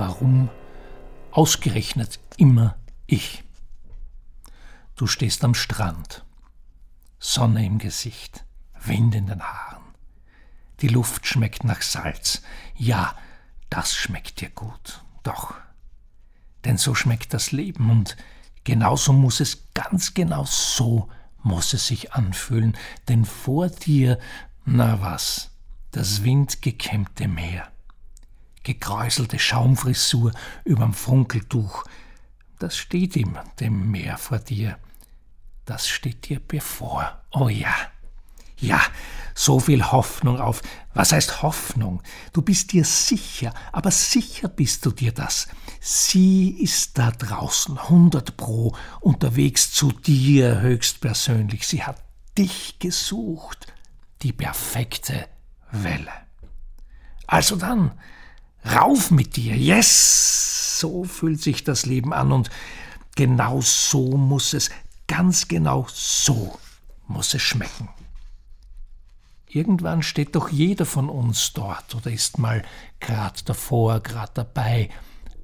Warum ausgerechnet immer ich? Du stehst am Strand, Sonne im Gesicht, Wind in den Haaren. Die Luft schmeckt nach Salz. Ja, das schmeckt dir gut. Doch. Denn so schmeckt das Leben und genauso muss es, ganz genau so muss es sich anfühlen. Denn vor dir, na was, das windgekämmte Meer. Gekräuselte Schaumfrisur überm Funkeltuch. Das steht ihm, dem Meer vor dir. Das steht dir bevor. Oh ja. Ja, so viel Hoffnung auf. Was heißt Hoffnung? Du bist dir sicher, aber sicher bist du dir das. Sie ist da draußen, hundert pro, unterwegs zu dir höchstpersönlich. Sie hat dich gesucht, die perfekte Welle. Also dann, rauf mit dir, yes! So fühlt sich das Leben an und genau so muss es, ganz genau so muss es schmecken. Irgendwann steht doch jeder von uns dort oder ist mal grad davor, grad dabei.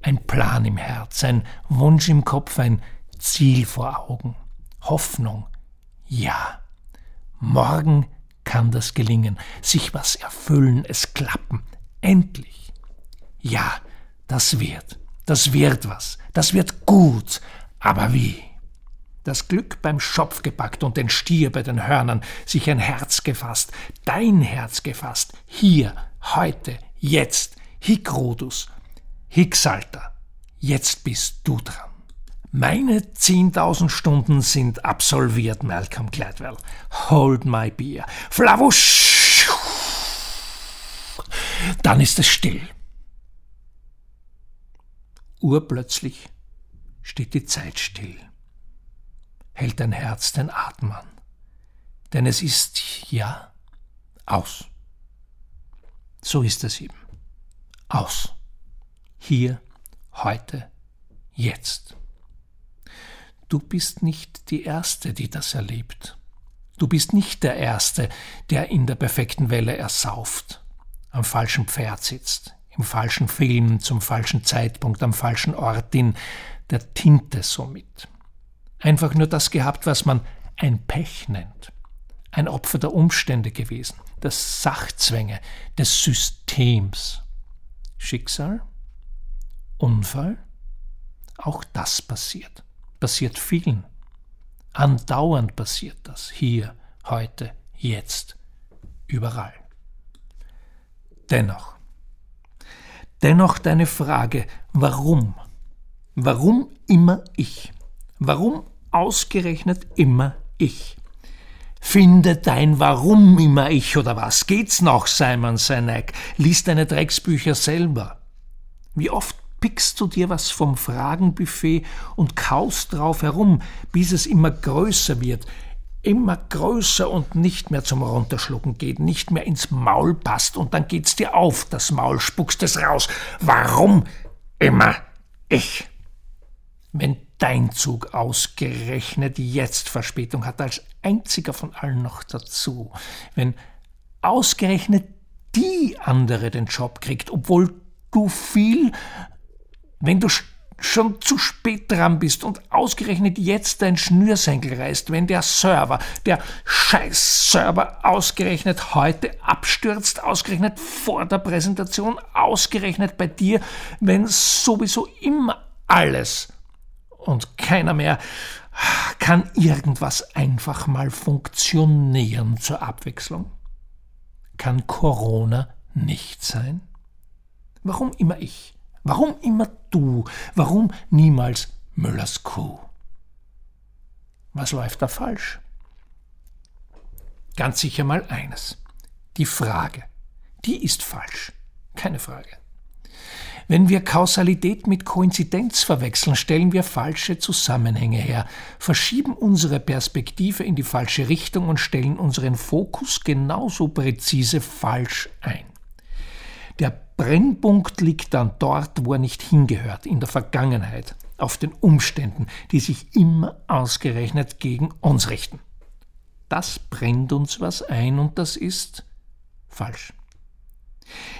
Ein Plan im Herz, ein Wunsch im Kopf, ein Ziel vor Augen. Hoffnung. Ja. Morgen kann das gelingen. Sich was erfüllen, es klappen. Endlich. Ja, das wird. Das wird was. Das wird gut. Aber wie? das Glück beim Schopf gepackt und den Stier bei den Hörnern, sich ein Herz gefasst, dein Herz gefasst, hier, heute, jetzt, Hic Rodus, Hic Salta, jetzt bist du dran. Meine 10.000 Stunden sind absolviert, Malcolm Gladwell. Hold my beer. Flavusch! Dann ist es still. Urplötzlich steht die Zeit still hält dein Herz den Atem an. Denn es ist ja aus. So ist es eben. Aus. Hier, heute, jetzt. Du bist nicht die Erste, die das erlebt. Du bist nicht der Erste, der in der perfekten Welle ersauft, am falschen Pferd sitzt, im falschen Film, zum falschen Zeitpunkt, am falschen Ort, in der Tinte somit einfach nur das gehabt, was man ein Pech nennt. Ein Opfer der Umstände gewesen, der Sachzwänge, des Systems. Schicksal? Unfall? Auch das passiert. Passiert vielen. Andauernd passiert das. Hier, heute, jetzt, überall. Dennoch. Dennoch deine Frage, warum? Warum immer ich? Warum ausgerechnet immer ich? Finde dein Warum immer ich oder was? Geht's noch, Simon Sinek? Lies deine Drecksbücher selber. Wie oft pickst du dir was vom Fragenbuffet und kaust drauf herum, bis es immer größer wird, immer größer und nicht mehr zum Runterschlucken geht, nicht mehr ins Maul passt und dann geht's dir auf, das Maul spuckst es raus. Warum immer ich? Wenn dein Zug ausgerechnet jetzt Verspätung hat, als einziger von allen noch dazu. Wenn ausgerechnet die andere den Job kriegt, obwohl du viel, wenn du schon zu spät dran bist und ausgerechnet jetzt dein Schnürsenkel reißt, wenn der Server, der Scheiß-Server ausgerechnet heute abstürzt, ausgerechnet vor der Präsentation, ausgerechnet bei dir, wenn sowieso immer alles und keiner mehr kann irgendwas einfach mal funktionieren zur Abwechslung? Kann Corona nicht sein? Warum immer ich? Warum immer du? Warum niemals Müllers Kuh? Was läuft da falsch? Ganz sicher mal eines. Die Frage. Die ist falsch. Keine Frage. Wenn wir Kausalität mit Koinzidenz verwechseln, stellen wir falsche Zusammenhänge her, verschieben unsere Perspektive in die falsche Richtung und stellen unseren Fokus genauso präzise falsch ein. Brennpunkt liegt dann dort, wo er nicht hingehört, in der Vergangenheit, auf den Umständen, die sich immer ausgerechnet gegen uns richten. Das brennt uns was ein und das ist falsch.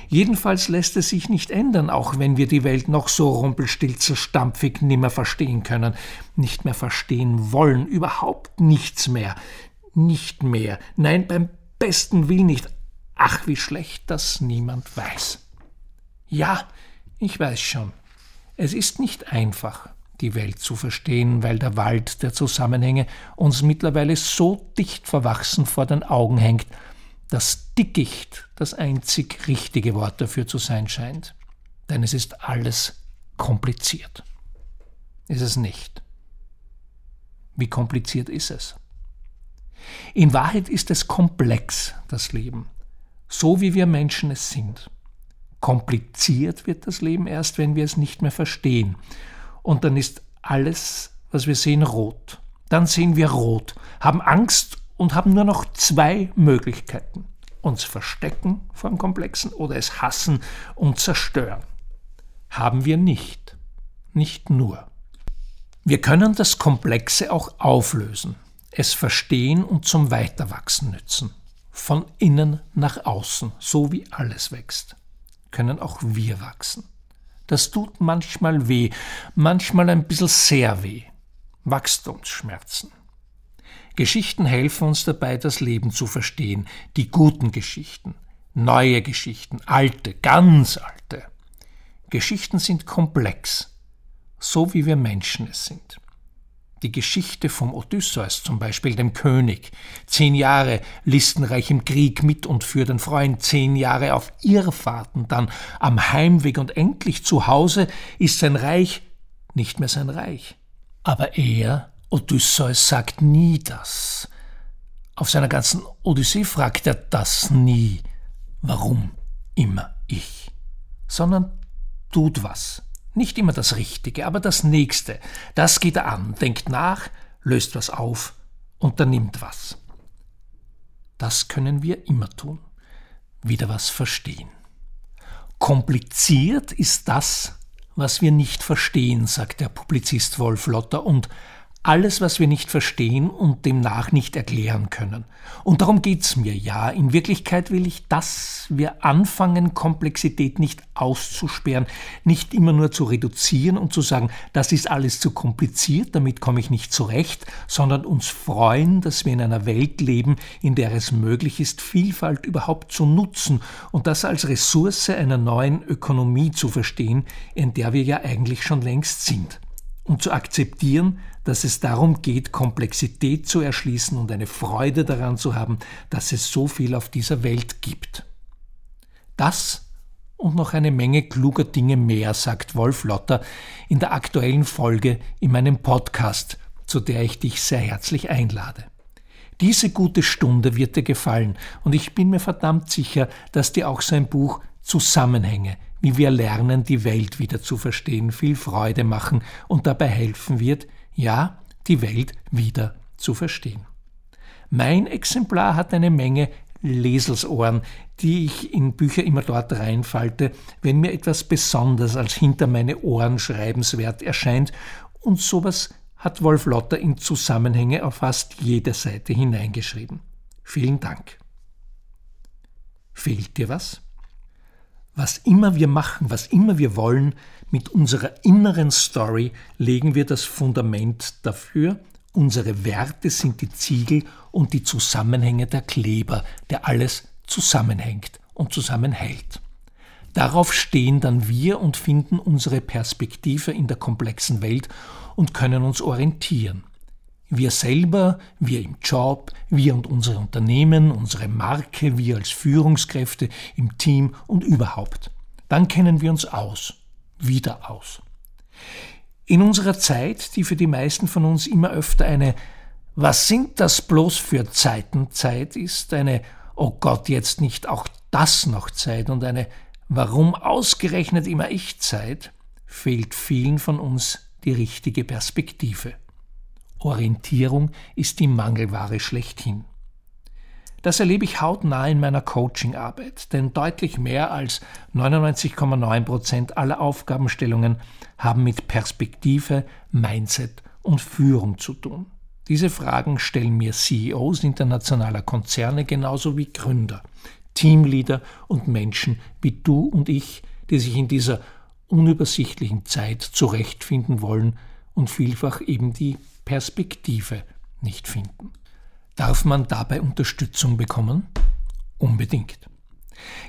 Jedenfalls lässt es sich nicht ändern, auch wenn wir die Welt noch so rumpelstilzerstampfig nimmer verstehen können, nicht mehr verstehen wollen, überhaupt nichts mehr, nicht mehr, nein, beim besten Willen nicht. Ach, wie schlecht, dass niemand weiß. Ja, ich weiß schon, es ist nicht einfach, die Welt zu verstehen, weil der Wald der Zusammenhänge uns mittlerweile so dicht verwachsen vor den Augen hängt, dass Dickicht das einzig richtige Wort dafür zu sein scheint. Denn es ist alles kompliziert. Ist es nicht? Wie kompliziert ist es? In Wahrheit ist es komplex, das Leben, so wie wir Menschen es sind. Kompliziert wird das Leben erst, wenn wir es nicht mehr verstehen. Und dann ist alles, was wir sehen, rot. Dann sehen wir rot, haben Angst und haben nur noch zwei Möglichkeiten. Uns verstecken vor dem Komplexen oder es hassen und zerstören. Haben wir nicht. Nicht nur. Wir können das Komplexe auch auflösen, es verstehen und zum Weiterwachsen nützen. Von innen nach außen, so wie alles wächst, können auch wir wachsen. Das tut manchmal weh, manchmal ein bisschen sehr weh. Wachstumsschmerzen. Geschichten helfen uns dabei, das Leben zu verstehen, die guten Geschichten, neue Geschichten, alte, ganz alte. Geschichten sind komplex, so wie wir Menschen es sind. Die Geschichte vom Odysseus zum Beispiel, dem König, zehn Jahre listenreich im Krieg mit und für den Freund, zehn Jahre auf Irrfahrten, dann am Heimweg und endlich zu Hause ist sein Reich nicht mehr sein Reich. Aber er Odysseus sagt nie das. Auf seiner ganzen Odyssee fragt er das nie. Warum immer ich? Sondern tut was. Nicht immer das Richtige, aber das Nächste. Das geht er an, denkt nach, löst was auf, unternimmt was. Das können wir immer tun. Wieder was verstehen. Kompliziert ist das, was wir nicht verstehen, sagt der Publizist Wolf Lotter, und alles, was wir nicht verstehen und demnach nicht erklären können. Und darum geht's mir ja. In Wirklichkeit will ich, dass wir anfangen, Komplexität nicht auszusperren, nicht immer nur zu reduzieren und zu sagen, das ist alles zu kompliziert, damit komme ich nicht zurecht, sondern uns freuen, dass wir in einer Welt leben, in der es möglich ist, Vielfalt überhaupt zu nutzen und das als Ressource einer neuen Ökonomie zu verstehen, in der wir ja eigentlich schon längst sind. Und zu akzeptieren, dass es darum geht, Komplexität zu erschließen und eine Freude daran zu haben, dass es so viel auf dieser Welt gibt. Das und noch eine Menge kluger Dinge mehr, sagt Wolf Lotter in der aktuellen Folge in meinem Podcast, zu der ich dich sehr herzlich einlade. Diese gute Stunde wird dir gefallen und ich bin mir verdammt sicher, dass dir auch sein Buch Zusammenhänge, wie wir lernen, die Welt wieder zu verstehen, viel Freude machen und dabei helfen wird, ja, die Welt wieder zu verstehen. Mein Exemplar hat eine Menge Leselsohren, die ich in Bücher immer dort reinfalte, wenn mir etwas besonders als hinter meine Ohren schreibenswert erscheint, und sowas hat Wolf Lotter in Zusammenhänge auf fast jede Seite hineingeschrieben. Vielen Dank. Fehlt dir was? Was immer wir machen, was immer wir wollen, mit unserer inneren Story legen wir das Fundament dafür. Unsere Werte sind die Ziegel und die Zusammenhänge der Kleber, der alles zusammenhängt und zusammenhält. Darauf stehen dann wir und finden unsere Perspektive in der komplexen Welt und können uns orientieren. Wir selber, wir im Job, wir und unsere Unternehmen, unsere Marke, wir als Führungskräfte im Team und überhaupt. Dann kennen wir uns aus wieder aus. In unserer Zeit, die für die meisten von uns immer öfter eine Was sind das bloß für Zeiten Zeit ist, eine Oh Gott, jetzt nicht auch das noch Zeit und eine Warum ausgerechnet immer ich Zeit, fehlt vielen von uns die richtige Perspektive. Orientierung ist die Mangelware schlechthin. Das erlebe ich hautnah in meiner Coachingarbeit, denn deutlich mehr als 99,9 Prozent aller Aufgabenstellungen haben mit Perspektive, Mindset und Führung zu tun. Diese Fragen stellen mir CEOs internationaler Konzerne genauso wie Gründer, Teamleader und Menschen wie du und ich, die sich in dieser unübersichtlichen Zeit zurechtfinden wollen und vielfach eben die Perspektive nicht finden. Darf man dabei Unterstützung bekommen? Unbedingt.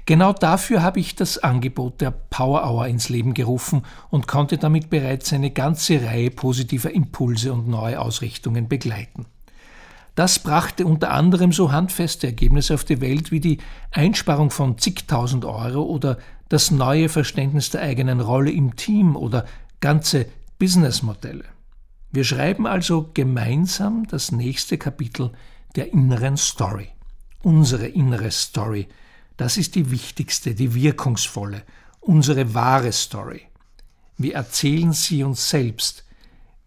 Genau dafür habe ich das Angebot der Power Hour ins Leben gerufen und konnte damit bereits eine ganze Reihe positiver Impulse und neue Ausrichtungen begleiten. Das brachte unter anderem so handfeste Ergebnisse auf die Welt wie die Einsparung von zigtausend Euro oder das neue Verständnis der eigenen Rolle im Team oder ganze Businessmodelle. Wir schreiben also gemeinsam das nächste Kapitel der inneren Story. Unsere innere Story. Das ist die wichtigste, die wirkungsvolle, unsere wahre Story. Wir erzählen sie uns selbst.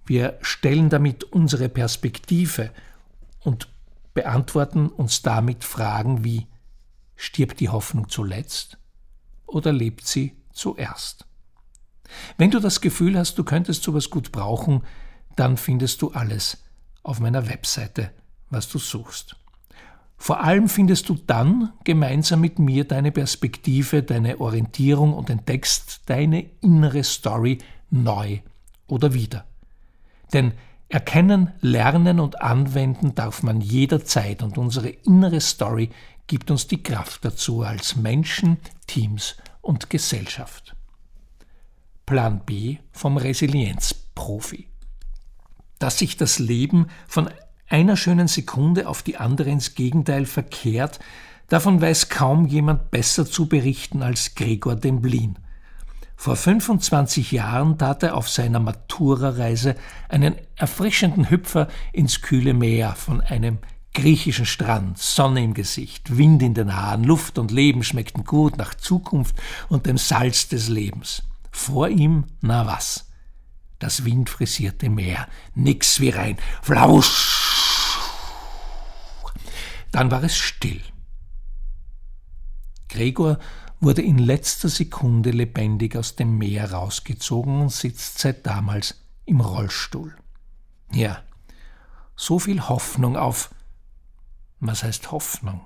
Wir stellen damit unsere Perspektive und beantworten uns damit Fragen wie Stirbt die Hoffnung zuletzt oder lebt sie zuerst? Wenn du das Gefühl hast, du könntest sowas gut brauchen, dann findest du alles auf meiner Webseite, was du suchst. Vor allem findest du dann gemeinsam mit mir deine Perspektive, deine Orientierung und entdeckst deine innere Story neu oder wieder. Denn Erkennen, lernen und anwenden darf man jederzeit und unsere innere Story gibt uns die Kraft dazu als Menschen, Teams und Gesellschaft. Plan B vom Resilienzprofi. Dass sich das Leben von einer schönen Sekunde auf die andere ins Gegenteil verkehrt, davon weiß kaum jemand besser zu berichten als Gregor Demblin – vor 25 Jahren tat er auf seiner Matura-Reise einen erfrischenden Hüpfer ins kühle Meer von einem griechischen Strand, Sonne im Gesicht, Wind in den Haaren, Luft und Leben schmeckten gut nach Zukunft und dem Salz des Lebens. Vor ihm, na was? Das windfrisierte Meer, nix wie rein, flausch. Dann war es still. Gregor wurde in letzter Sekunde lebendig aus dem Meer rausgezogen und sitzt seit damals im Rollstuhl. Ja, so viel Hoffnung auf. Was heißt Hoffnung?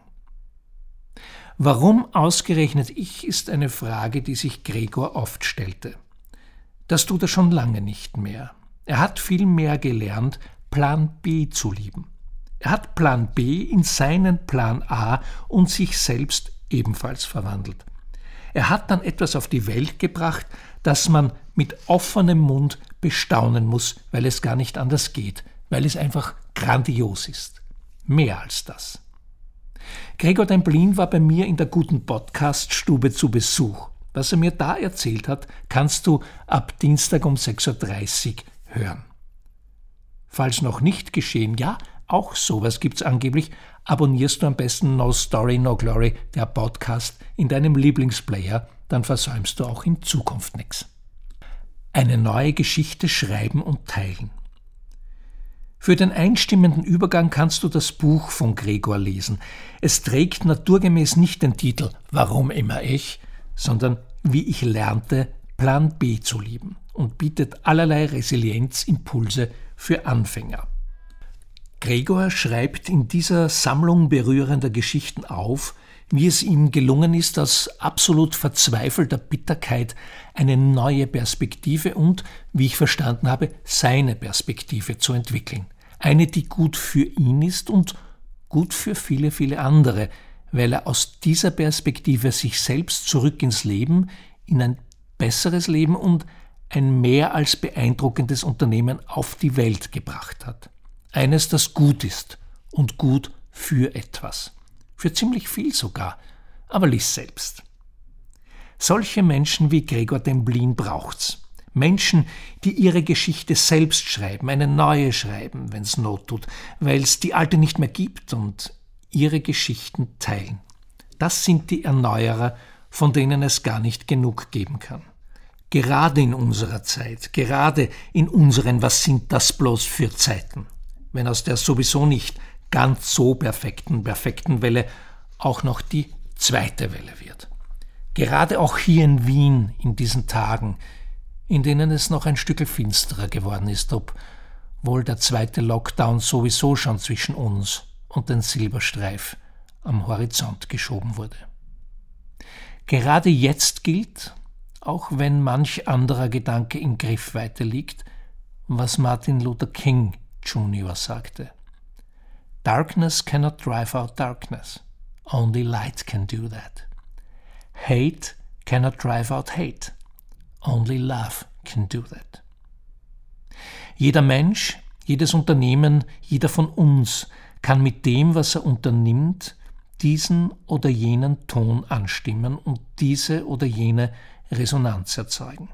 Warum ausgerechnet ich, ist eine Frage, die sich Gregor oft stellte. Das tut er schon lange nicht mehr. Er hat vielmehr gelernt, Plan B zu lieben. Er hat Plan B in seinen Plan A und sich selbst ebenfalls verwandelt. Er hat dann etwas auf die Welt gebracht, das man mit offenem Mund bestaunen muss, weil es gar nicht anders geht, weil es einfach grandios ist. Mehr als das. Gregor Demblin war bei mir in der guten Podcaststube zu Besuch. Was er mir da erzählt hat, kannst du ab Dienstag um 6.30 Uhr hören. Falls noch nicht geschehen, ja, auch sowas gibt's angeblich, abonnierst du am besten No Story, No Glory, der Podcast, in deinem Lieblingsplayer, dann versäumst du auch in Zukunft nichts. Eine neue Geschichte schreiben und teilen. Für den einstimmenden Übergang kannst du das Buch von Gregor lesen. Es trägt naturgemäß nicht den Titel Warum immer ich, sondern Wie ich lernte, Plan B zu lieben und bietet allerlei Resilienzimpulse für Anfänger. Gregor schreibt in dieser Sammlung berührender Geschichten auf, wie es ihm gelungen ist, aus absolut verzweifelter Bitterkeit eine neue Perspektive und, wie ich verstanden habe, seine Perspektive zu entwickeln. Eine, die gut für ihn ist und gut für viele, viele andere, weil er aus dieser Perspektive sich selbst zurück ins Leben, in ein besseres Leben und ein mehr als beeindruckendes Unternehmen auf die Welt gebracht hat eines, das gut ist und gut für etwas. Für ziemlich viel sogar, aber lies selbst. Solche Menschen wie Gregor Demblin braucht's. Menschen, die ihre Geschichte selbst schreiben, eine neue schreiben, wenn's Not tut, weil's die alte nicht mehr gibt und ihre Geschichten teilen. Das sind die Erneuerer, von denen es gar nicht genug geben kann. Gerade in unserer Zeit, gerade in unseren Was sind das bloß für Zeiten? wenn aus der sowieso nicht ganz so perfekten, perfekten Welle auch noch die zweite Welle wird. Gerade auch hier in Wien in diesen Tagen, in denen es noch ein Stück finsterer geworden ist, ob wohl der zweite Lockdown sowieso schon zwischen uns und den Silberstreif am Horizont geschoben wurde. Gerade jetzt gilt, auch wenn manch anderer Gedanke in Griffweite liegt, was Martin Luther King Jr. sagte. Darkness cannot drive out darkness. Only light can do that. Hate cannot drive out hate. Only love can do that. Jeder Mensch, jedes Unternehmen, jeder von uns kann mit dem, was er unternimmt, diesen oder jenen Ton anstimmen und diese oder jene Resonanz erzeugen.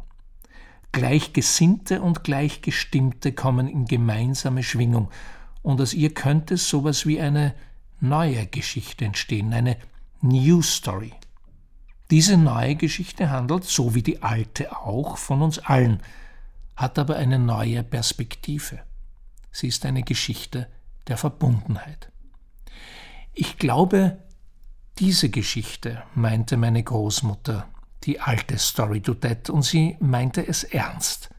Gleichgesinnte und Gleichgestimmte kommen in gemeinsame Schwingung, und aus ihr könnte sowas wie eine neue Geschichte entstehen, eine New Story. Diese neue Geschichte handelt, so wie die alte auch, von uns allen, hat aber eine neue Perspektive. Sie ist eine Geschichte der Verbundenheit. Ich glaube, diese Geschichte meinte meine Großmutter, die alte Story to Dead, und sie meinte es ernst,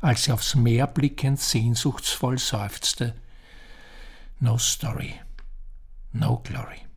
als sie aufs Meer blickend sehnsuchtsvoll seufzte. No story, no glory.